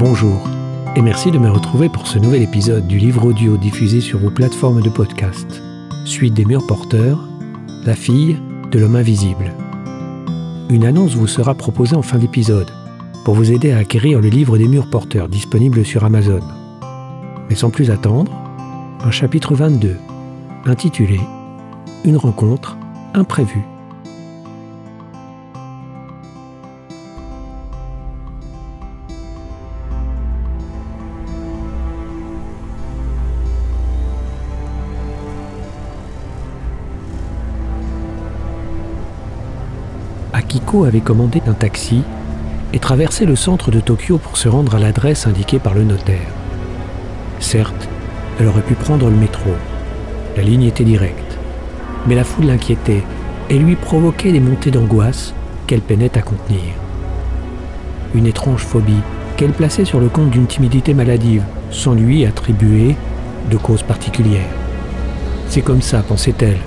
Bonjour et merci de me retrouver pour ce nouvel épisode du livre audio diffusé sur vos plateformes de podcast. Suite des murs porteurs, la fille de l'homme invisible. Une annonce vous sera proposée en fin d'épisode pour vous aider à acquérir le livre des murs porteurs disponible sur Amazon. Mais sans plus attendre, un chapitre 22 intitulé Une rencontre imprévue. Akiko avait commandé un taxi et traversé le centre de Tokyo pour se rendre à l'adresse indiquée par le notaire. Certes, elle aurait pu prendre le métro. La ligne était directe. Mais la foule l'inquiétait et lui provoquait des montées d'angoisse qu'elle peinait à contenir. Une étrange phobie qu'elle plaçait sur le compte d'une timidité maladive, sans lui attribuer de cause particulière. C'est comme ça, pensait-elle,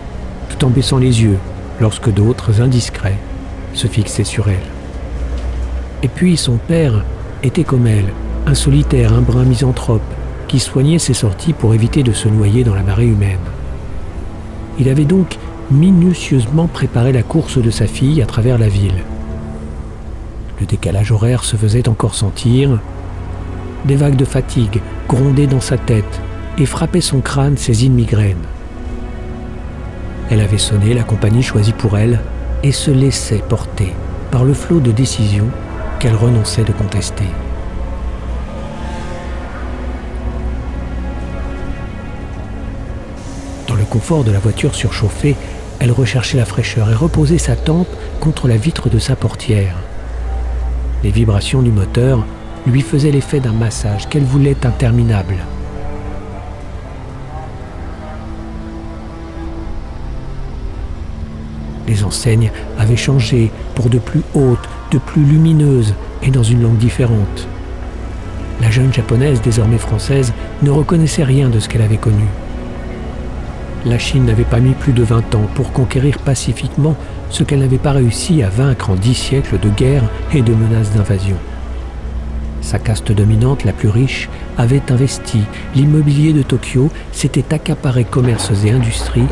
tout en baissant les yeux, lorsque d'autres, indiscrets, se fixaient sur elle. Et puis son père était comme elle, un solitaire, un brin misanthrope, qui soignait ses sorties pour éviter de se noyer dans la marée humaine. Il avait donc minutieusement préparé la course de sa fille à travers la ville. Le décalage horaire se faisait encore sentir. Des vagues de fatigue grondaient dans sa tête et frappaient son crâne saisine migraine. Elle avait sonné la compagnie choisie pour elle et se laissait porter par le flot de décisions qu'elle renonçait de contester. Dans le confort de la voiture surchauffée, elle recherchait la fraîcheur et reposait sa tempe contre la vitre de sa portière. Les vibrations du moteur lui faisaient l'effet d'un massage qu'elle voulait interminable. Les enseignes avaient changé pour de plus hautes, de plus lumineuses et dans une langue différente. La jeune japonaise, désormais française, ne reconnaissait rien de ce qu'elle avait connu. La Chine n'avait pas mis plus de 20 ans pour conquérir pacifiquement ce qu'elle n'avait pas réussi à vaincre en dix siècles de guerre et de menaces d'invasion. Sa caste dominante, la plus riche, avait investi l'immobilier de Tokyo, s'était accaparé commerces et industries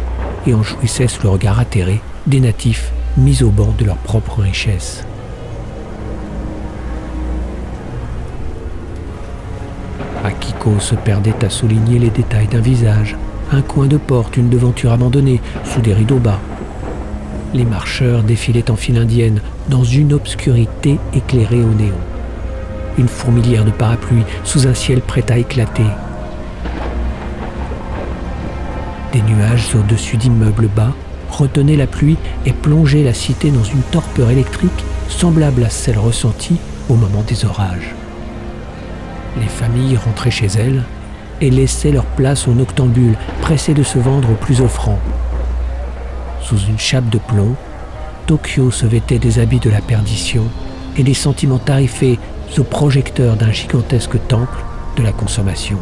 et en jouissait sous le regard atterré des natifs mis au banc de leur propre richesse. Akiko se perdait à souligner les détails d'un visage, un coin de porte, une devanture abandonnée, sous des rideaux bas. Les marcheurs défilaient en file indienne, dans une obscurité éclairée au néon. Une fourmilière de parapluies, sous un ciel prêt à éclater. Des nuages au-dessus d'immeubles bas retenaient la pluie et plongeaient la cité dans une torpeur électrique semblable à celle ressentie au moment des orages. Les familles rentraient chez elles et laissaient leur place aux noctambules, pressés de se vendre au plus offrant. Sous une chape de plomb, Tokyo se vêtait des habits de la perdition et des sentiments tarifés aux projecteurs d'un gigantesque temple de la consommation.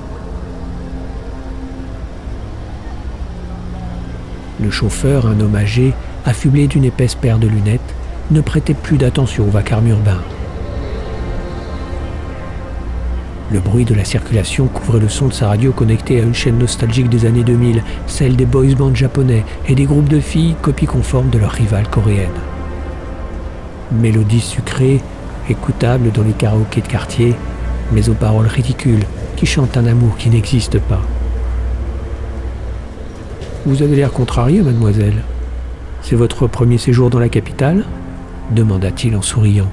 Le chauffeur, un homme âgé, affublé d'une épaisse paire de lunettes, ne prêtait plus d'attention au vacarme urbain. Le bruit de la circulation couvrait le son de sa radio connectée à une chaîne nostalgique des années 2000, celle des boys bands japonais et des groupes de filles copies conformes de leurs rivales coréennes. Mélodies sucrées, écoutables dans les karaokés de quartier, mais aux paroles ridicules qui chantent un amour qui n'existe pas. Vous avez l'air contrarié, mademoiselle. C'est votre premier séjour dans la capitale demanda-t-il en souriant.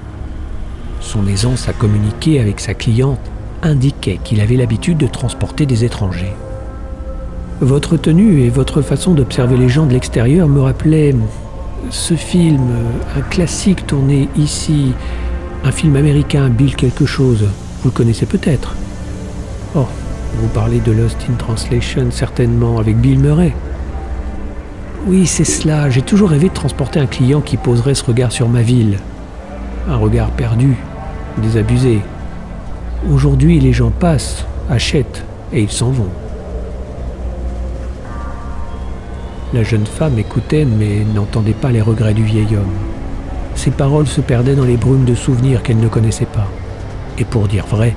Son aisance à communiquer avec sa cliente indiquait qu'il avait l'habitude de transporter des étrangers. Votre tenue et votre façon d'observer les gens de l'extérieur me rappelaient ce film, un classique tourné ici, un film américain, Bill quelque chose. Vous le connaissez peut-être. Oh, vous parlez de Lost in Translation certainement avec Bill Murray. Oui, c'est cela. J'ai toujours rêvé de transporter un client qui poserait ce regard sur ma ville. Un regard perdu, désabusé, Aujourd'hui, les gens passent, achètent et ils s'en vont. La jeune femme écoutait mais n'entendait pas les regrets du vieil homme. Ses paroles se perdaient dans les brumes de souvenirs qu'elle ne connaissait pas. Et pour dire vrai,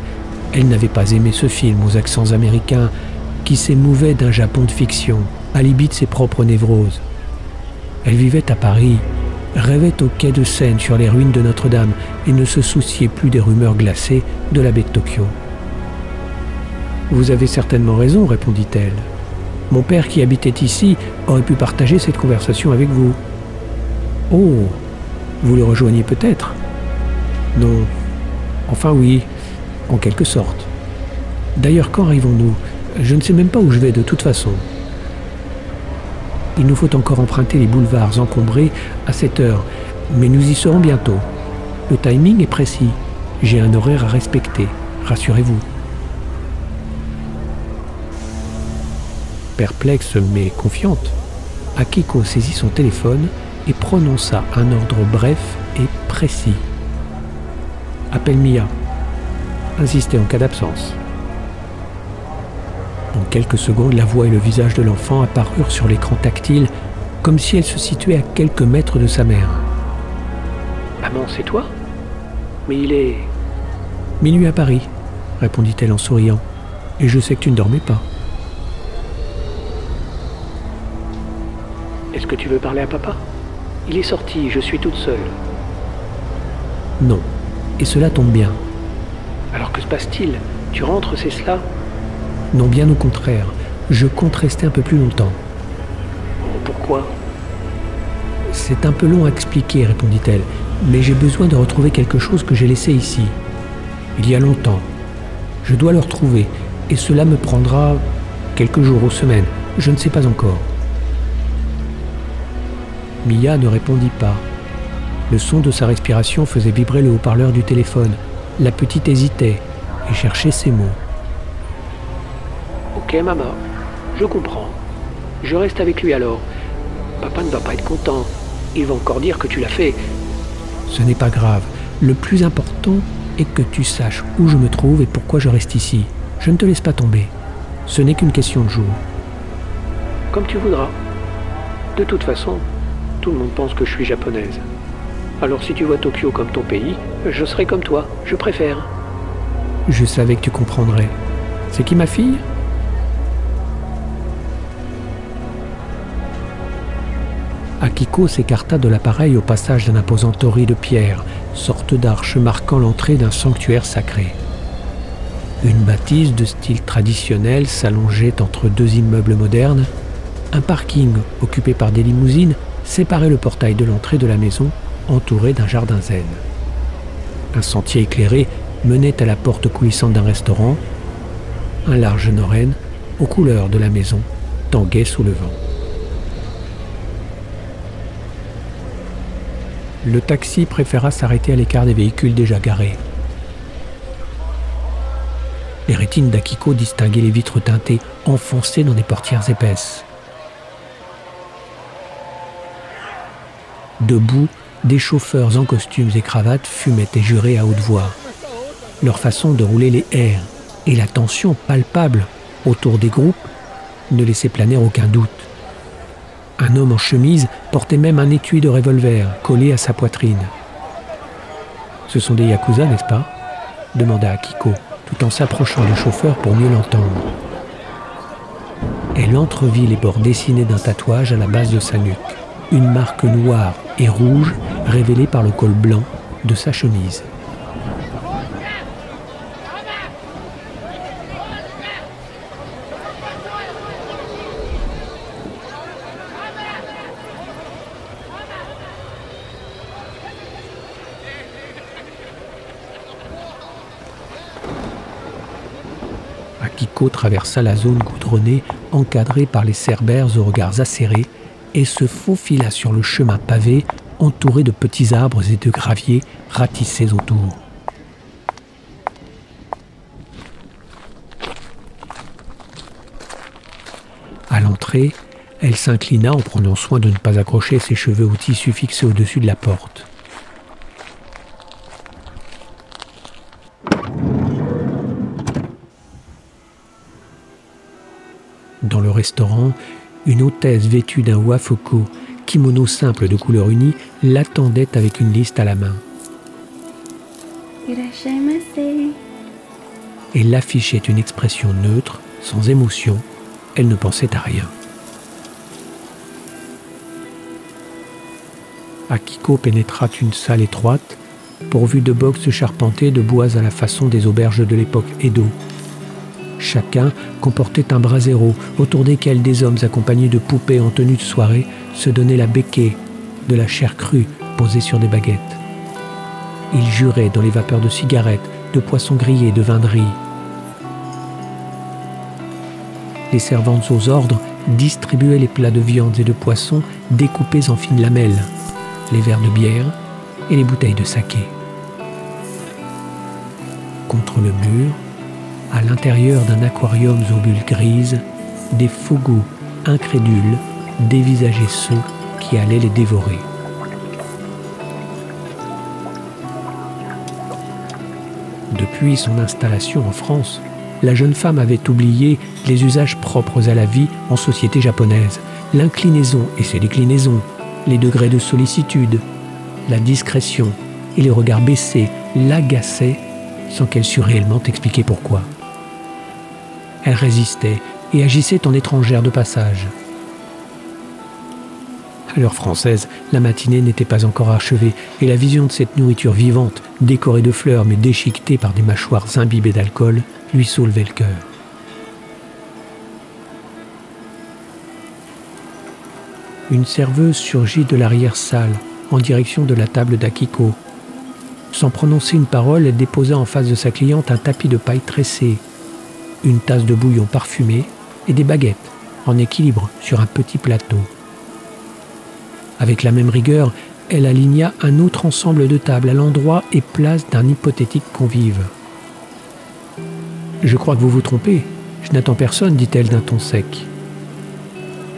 Elle n'avait pas aimé ce film aux accents américains qui s'émouvait d'un Japon de fiction, alibi de ses propres névroses. Elle vivait à Paris, rêvait au quai de Seine sur les ruines de Notre-Dame et ne se souciait plus des rumeurs glacées de la baie de Tokyo. Vous avez certainement raison, répondit-elle. Mon père qui habitait ici aurait pu partager cette conversation avec vous. Oh, vous le rejoignez peut-être Non. Enfin oui, en quelque sorte. D'ailleurs, quand arrivons-nous? Je ne sais même pas où je vais de toute façon. Il nous faut encore emprunter les boulevards encombrés à cette heure, mais nous y serons bientôt. Le timing est précis. J'ai un horaire à respecter, rassurez-vous. Perplexe mais confiante, Akiko saisit son téléphone et prononça un ordre bref et précis. Appelle Mia. Insistez en cas d'absence. En quelques secondes, la voix et le visage de l'enfant apparurent sur l'écran tactile, comme si elle se situait à quelques mètres de sa mère. Maman, c'est toi? Mais il est... Minuit à Paris, répondit-elle en souriant. Et je sais que tu ne dormais pas. Est-ce que tu veux parler à papa? Il est sorti, je suis toute seule. Non. Et cela tombe bien. Alors que se passe-t-il? Tu rentres, c'est cela? Non, bien au contraire. Je compte rester un peu plus longtemps. Pourquoi? C'est un peu long à expliquer, répondit-elle, mais j'ai besoin de retrouver quelque chose que j'ai laissé ici. Il y a longtemps. Je dois le retrouver, et cela me prendra quelques jours ou semaines. Je ne sais pas encore. Mia ne répondit pas. Le son de sa respiration faisait vibrer le haut-parleur du téléphone. La petite hésitait et cherchait ses mots. Ok, maman, je comprends. Je reste avec lui alors. Papa ne va pas être content. Il va encore dire que tu l'as fait. Ce n'est pas grave. Le plus important est que tu saches où je me trouve et pourquoi je reste ici. Je ne te laisse pas tomber. Ce n'est qu'une question de jour. Comme tu voudras. De toute façon, tout le monde pense que je suis japonaise. Alors si tu vois Tokyo comme ton pays, je serai comme toi. Je préfère. Je savais que tu comprendrais. C'est qui ma fille? Akiko s'écarta de l'appareil au passage d'un imposant tori de pierre, sorte d'arche marquant l'entrée d'un sanctuaire sacré. Une bâtisse de style traditionnel s'allongeait entre deux immeubles modernes. Un parking occupé par des limousines séparait le portail de l'entrée de la maison, entouré d'un jardin zen. Un sentier éclairé menait à la porte coulissante d'un restaurant. Un large noren, aux couleurs de la maison, tanguait sous le vent. Le taxi préféra s'arrêter à l'écart des véhicules déjà garés. Les rétines d'Akiko distinguaient les vitres teintées enfoncées dans des portières épaisses. Debout, des chauffeurs en costumes et cravates fumaient et juraient à haute voix. Leur façon de rouler les airs et la tension palpable autour des groupes ne laissaient planer aucun doute. Un homme en chemise portait même un étui de revolver collé à sa poitrine. Ce sont des yakuza, n'est-ce pas? demanda Akiko, tout en s'approchant du chauffeur pour mieux l'entendre. Elle entrevit les bords dessinés d'un tatouage à la base de sa nuque, une marque noire et rouge révélée par le col blanc de sa chemise. Traversa la zone goudronnée, encadrée par les cerbères aux regards acérés, et se faufila sur le chemin pavé, entouré de petits arbres et de graviers ratissés autour. À l'entrée, elle s'inclina en prenant soin de ne pas accrocher ses cheveux au tissu fixé au-dessus de la porte. Restaurant, une hôtesse vêtue d'un wafuku, kimono simple de couleur unie, l'attendait avec une liste à la main. et l'affichait une expression neutre, sans émotion. Elle ne pensait à rien. Akiko pénétra une salle étroite, pourvue de boxes charpentés de bois à la façon des auberges de l'époque Edo. Chacun comportait un brasero autour desquels des hommes accompagnés de poupées en tenue de soirée se donnaient la béquée de la chair crue posée sur des baguettes. Ils juraient dans les vapeurs de cigarettes, de poissons grillés, de vin de riz. Les servantes aux ordres distribuaient les plats de viande et de poissons découpés en fines lamelles, les verres de bière et les bouteilles de saké. Contre le mur, à l'intérieur d'un aquarium aux bulles grises, des fougous incrédules dévisageaient ceux qui allaient les dévorer. Depuis son installation en France, la jeune femme avait oublié les usages propres à la vie en société japonaise, l'inclinaison et ses déclinaisons, les degrés de sollicitude, la discrétion et les regards baissés l'agaçaient sans qu'elle sût réellement expliquer pourquoi. Elle résistait et agissait en étrangère de passage. À l'heure française, la matinée n'était pas encore achevée et la vision de cette nourriture vivante, décorée de fleurs mais déchiquetée par des mâchoires imbibées d'alcool, lui soulevait le cœur. Une serveuse surgit de l'arrière-salle en direction de la table d'Akiko. Sans prononcer une parole, elle déposa en face de sa cliente un tapis de paille tressée, une tasse de bouillon parfumé et des baguettes en équilibre sur un petit plateau. Avec la même rigueur, elle aligna un autre ensemble de tables à l'endroit et place d'un hypothétique convive. Je crois que vous vous trompez. Je n'attends personne, dit-elle d'un ton sec.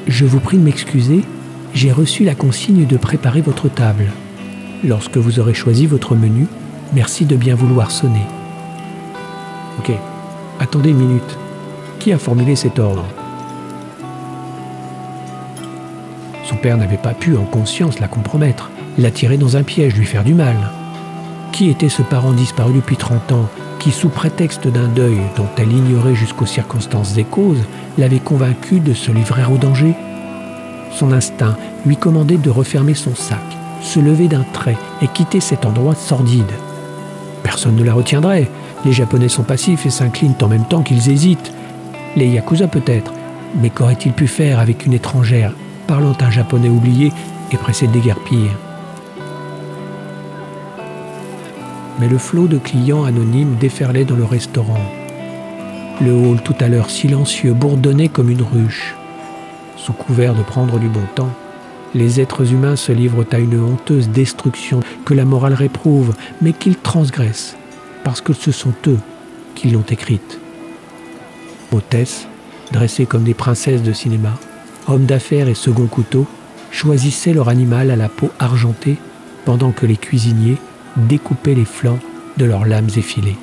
Je vous prie de m'excuser, j'ai reçu la consigne de préparer votre table. Lorsque vous aurez choisi votre menu, merci de bien vouloir sonner. Ok, attendez une minute. Qui a formulé cet ordre? Son père n'avait pas pu en conscience la compromettre, l'attirer dans un piège, lui faire du mal. Qui était ce parent disparu depuis 30 ans qui, sous prétexte d'un deuil dont elle ignorait jusqu'aux circonstances et causes, l'avait convaincu de se livrer au danger? Son instinct lui commandait de refermer son sac, se lever d'un trait et quitter cet endroit sordide. Personne ne la retiendrait. Les Japonais sont passifs et s'inclinent en même temps qu'ils hésitent. Les Yakuza peut-être, mais qu'aurait-il pu faire avec une étrangère parlant un japonais oublié et pressé de déguerpir? Mais le flot de clients anonymes déferlait dans le restaurant. Le hall tout à l'heure silencieux bourdonnait comme une ruche. Sous couvert de prendre du bon temps, les êtres humains se livrent à une honteuse destruction que la morale réprouve, mais qu'ils transgressent, parce que ce sont eux qui l'ont écrite. Hôtesses, dressées comme des princesses de cinéma, hommes d'affaires et second couteau, choisissaient leur animal à la peau argentée pendant que les cuisiniers découpaient les flancs de leurs lames effilées.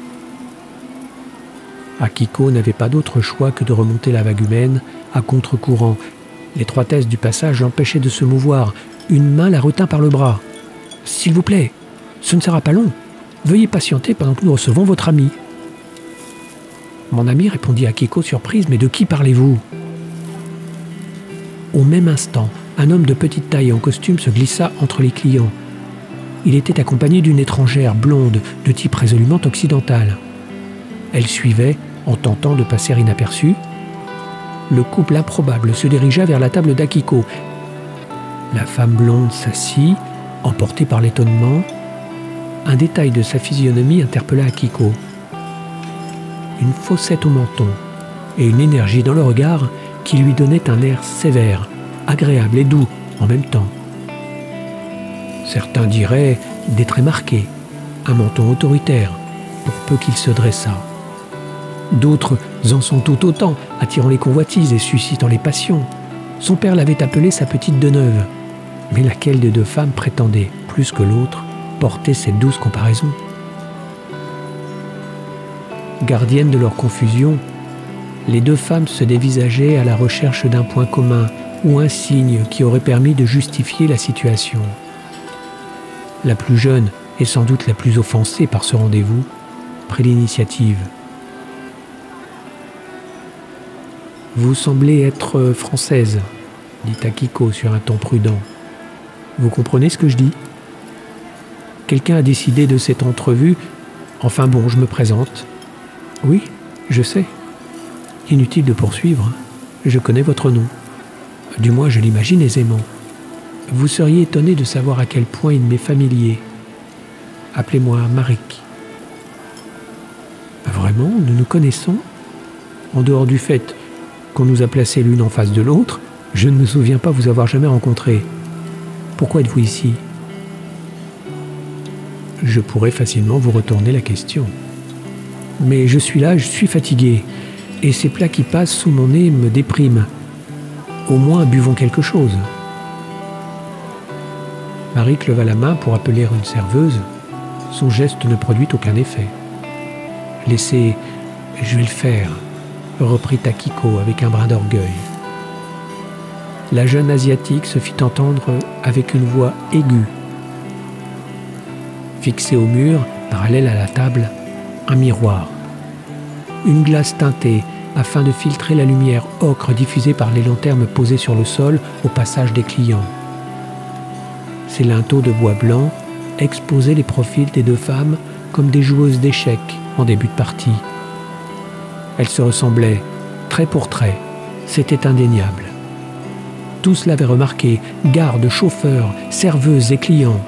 Akiko n'avait pas d'autre choix que de remonter la vague humaine à contre-courant. L'étroitesse du passage l'empêchait de se mouvoir. Une main la retint par le bras. S'il vous plaît, ce ne sera pas long. Veuillez patienter pendant que nous recevons votre ami. Mon ami répondit Akiko surprise, mais de qui parlez-vous? Au même instant, un homme de petite taille en costume se glissa entre les clients. Il était accompagné d'une étrangère blonde de type résolument occidental. Elle suivait en tentant de passer inaperçue. Le couple improbable se dirigea vers la table d'Akiko. La femme blonde s'assit, emportée par l'étonnement. Un détail de sa physionomie interpella Akiko. Une fossette au menton et une énergie dans le regard qui lui donnait un air sévère, agréable et doux en même temps. Certains diraient des traits marqués, un menton autoritaire, pour peu qu'il se dressât. D'autres en sont tout autant, attirant les convoitises et suscitant les passions. Son père l'avait appelée sa petite de neuve. Mais laquelle des deux femmes prétendait, plus que l'autre, porter cette douce comparaison Gardiennes de leur confusion, les deux femmes se dévisageaient à la recherche d'un point commun ou un signe qui aurait permis de justifier la situation. La plus jeune, et sans doute la plus offensée par ce rendez-vous, prit l'initiative. Vous semblez être française, dit Akiko sur un ton prudent. Vous comprenez ce que je dis? Quelqu'un a décidé de cette entrevue. Enfin bon, je me présente. Oui, je sais. Inutile de poursuivre. Je connais votre nom. Du moins, je l'imagine aisément. Vous seriez étonné de savoir à quel point il m'est familier. Appelez-moi Marik. Vraiment, nous nous connaissons? En dehors du fait qu'on nous a placés l'une en face de l'autre, je ne me souviens pas vous avoir jamais rencontré. Pourquoi êtes-vous ici? Je pourrais facilement vous retourner la question. Mais je suis là, je suis fatigué, et ces plats qui passent sous mon nez me dépriment. Au moins buvons quelque chose. Marie leva la main pour appeler une serveuse. Son geste ne produit aucun effet. Laissez, je vais le faire, reprit Takiko avec un brin d'orgueil. La jeune asiatique se fit entendre avec une voix aiguë. Fixé au mur, parallèle à la table, un miroir. Une glace teintée afin de filtrer la lumière ocre diffusée par les lanternes posées sur le sol au passage des clients. Ces linteaux de bois blanc exposaient les profils des deux femmes comme des joueuses d'échecs en début de partie. Elles se ressemblaient, trait pour trait, c'était indéniable. Tous l'avaient remarqué, gardes, chauffeurs, serveuses et clients,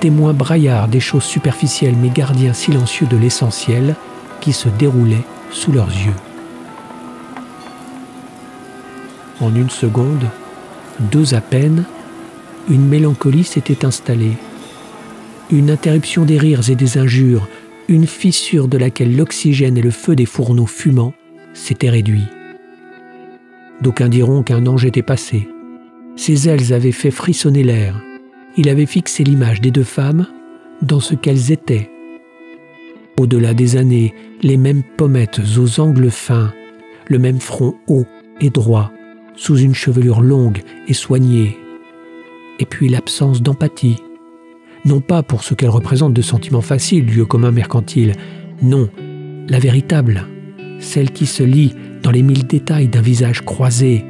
témoins braillards des choses superficielles mais gardiens silencieux de l'essentiel qui se déroulait sous leurs yeux. En une seconde, deux à peine, une mélancolie s'était installée. Une interruption des rires et des injures, une fissure de laquelle l'oxygène et le feu des fourneaux fumants s'étaient réduits. D'aucuns diront qu'un ange était passé. Ses ailes avaient fait frissonner l'air. Il avait fixé l'image des deux femmes dans ce qu'elles étaient. Au-delà des années, les mêmes pommettes aux angles fins, le même front haut et droit, sous une chevelure longue et soignée, et puis l'absence d'empathie. Non pas pour ce qu'elle représente de sentiments faciles lieu commun mercantile, non, la véritable, celle qui se lit dans les mille détails d'un visage croisé,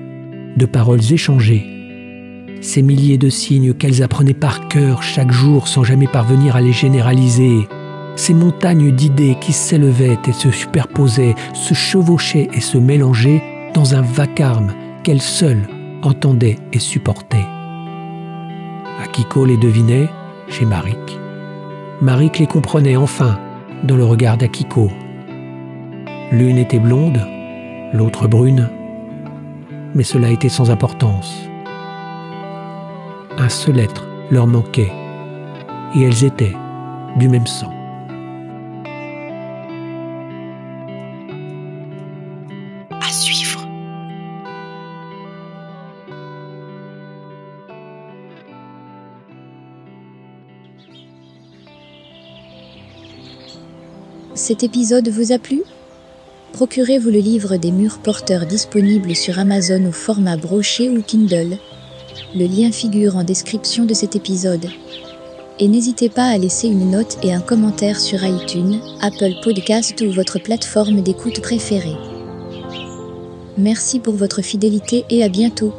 de paroles échangées, ces milliers de signes qu'elles apprenaient par cœur chaque jour sans jamais parvenir à les généraliser, ces montagnes d'idées qui s'élevaient et se superposaient, se chevauchaient et se mélangeaient dans un vacarme qu'elle seule entendait et supportait. Akiko les devinait chez Marik. Marik les comprenait enfin dans le regard d'Akiko. L'une était blonde, l'autre brune, mais cela était sans importance. Un seul être leur manquait, et elles étaient du même sang. Cet épisode vous a plu? Procurez-vous le livre des murs porteurs disponible sur Amazon au format broché ou Kindle. Le lien figure en description de cet épisode. Et n'hésitez pas à laisser une note et un commentaire sur iTunes, Apple Podcast ou votre plateforme d'écoute préférée. Merci pour votre fidélité et à bientôt.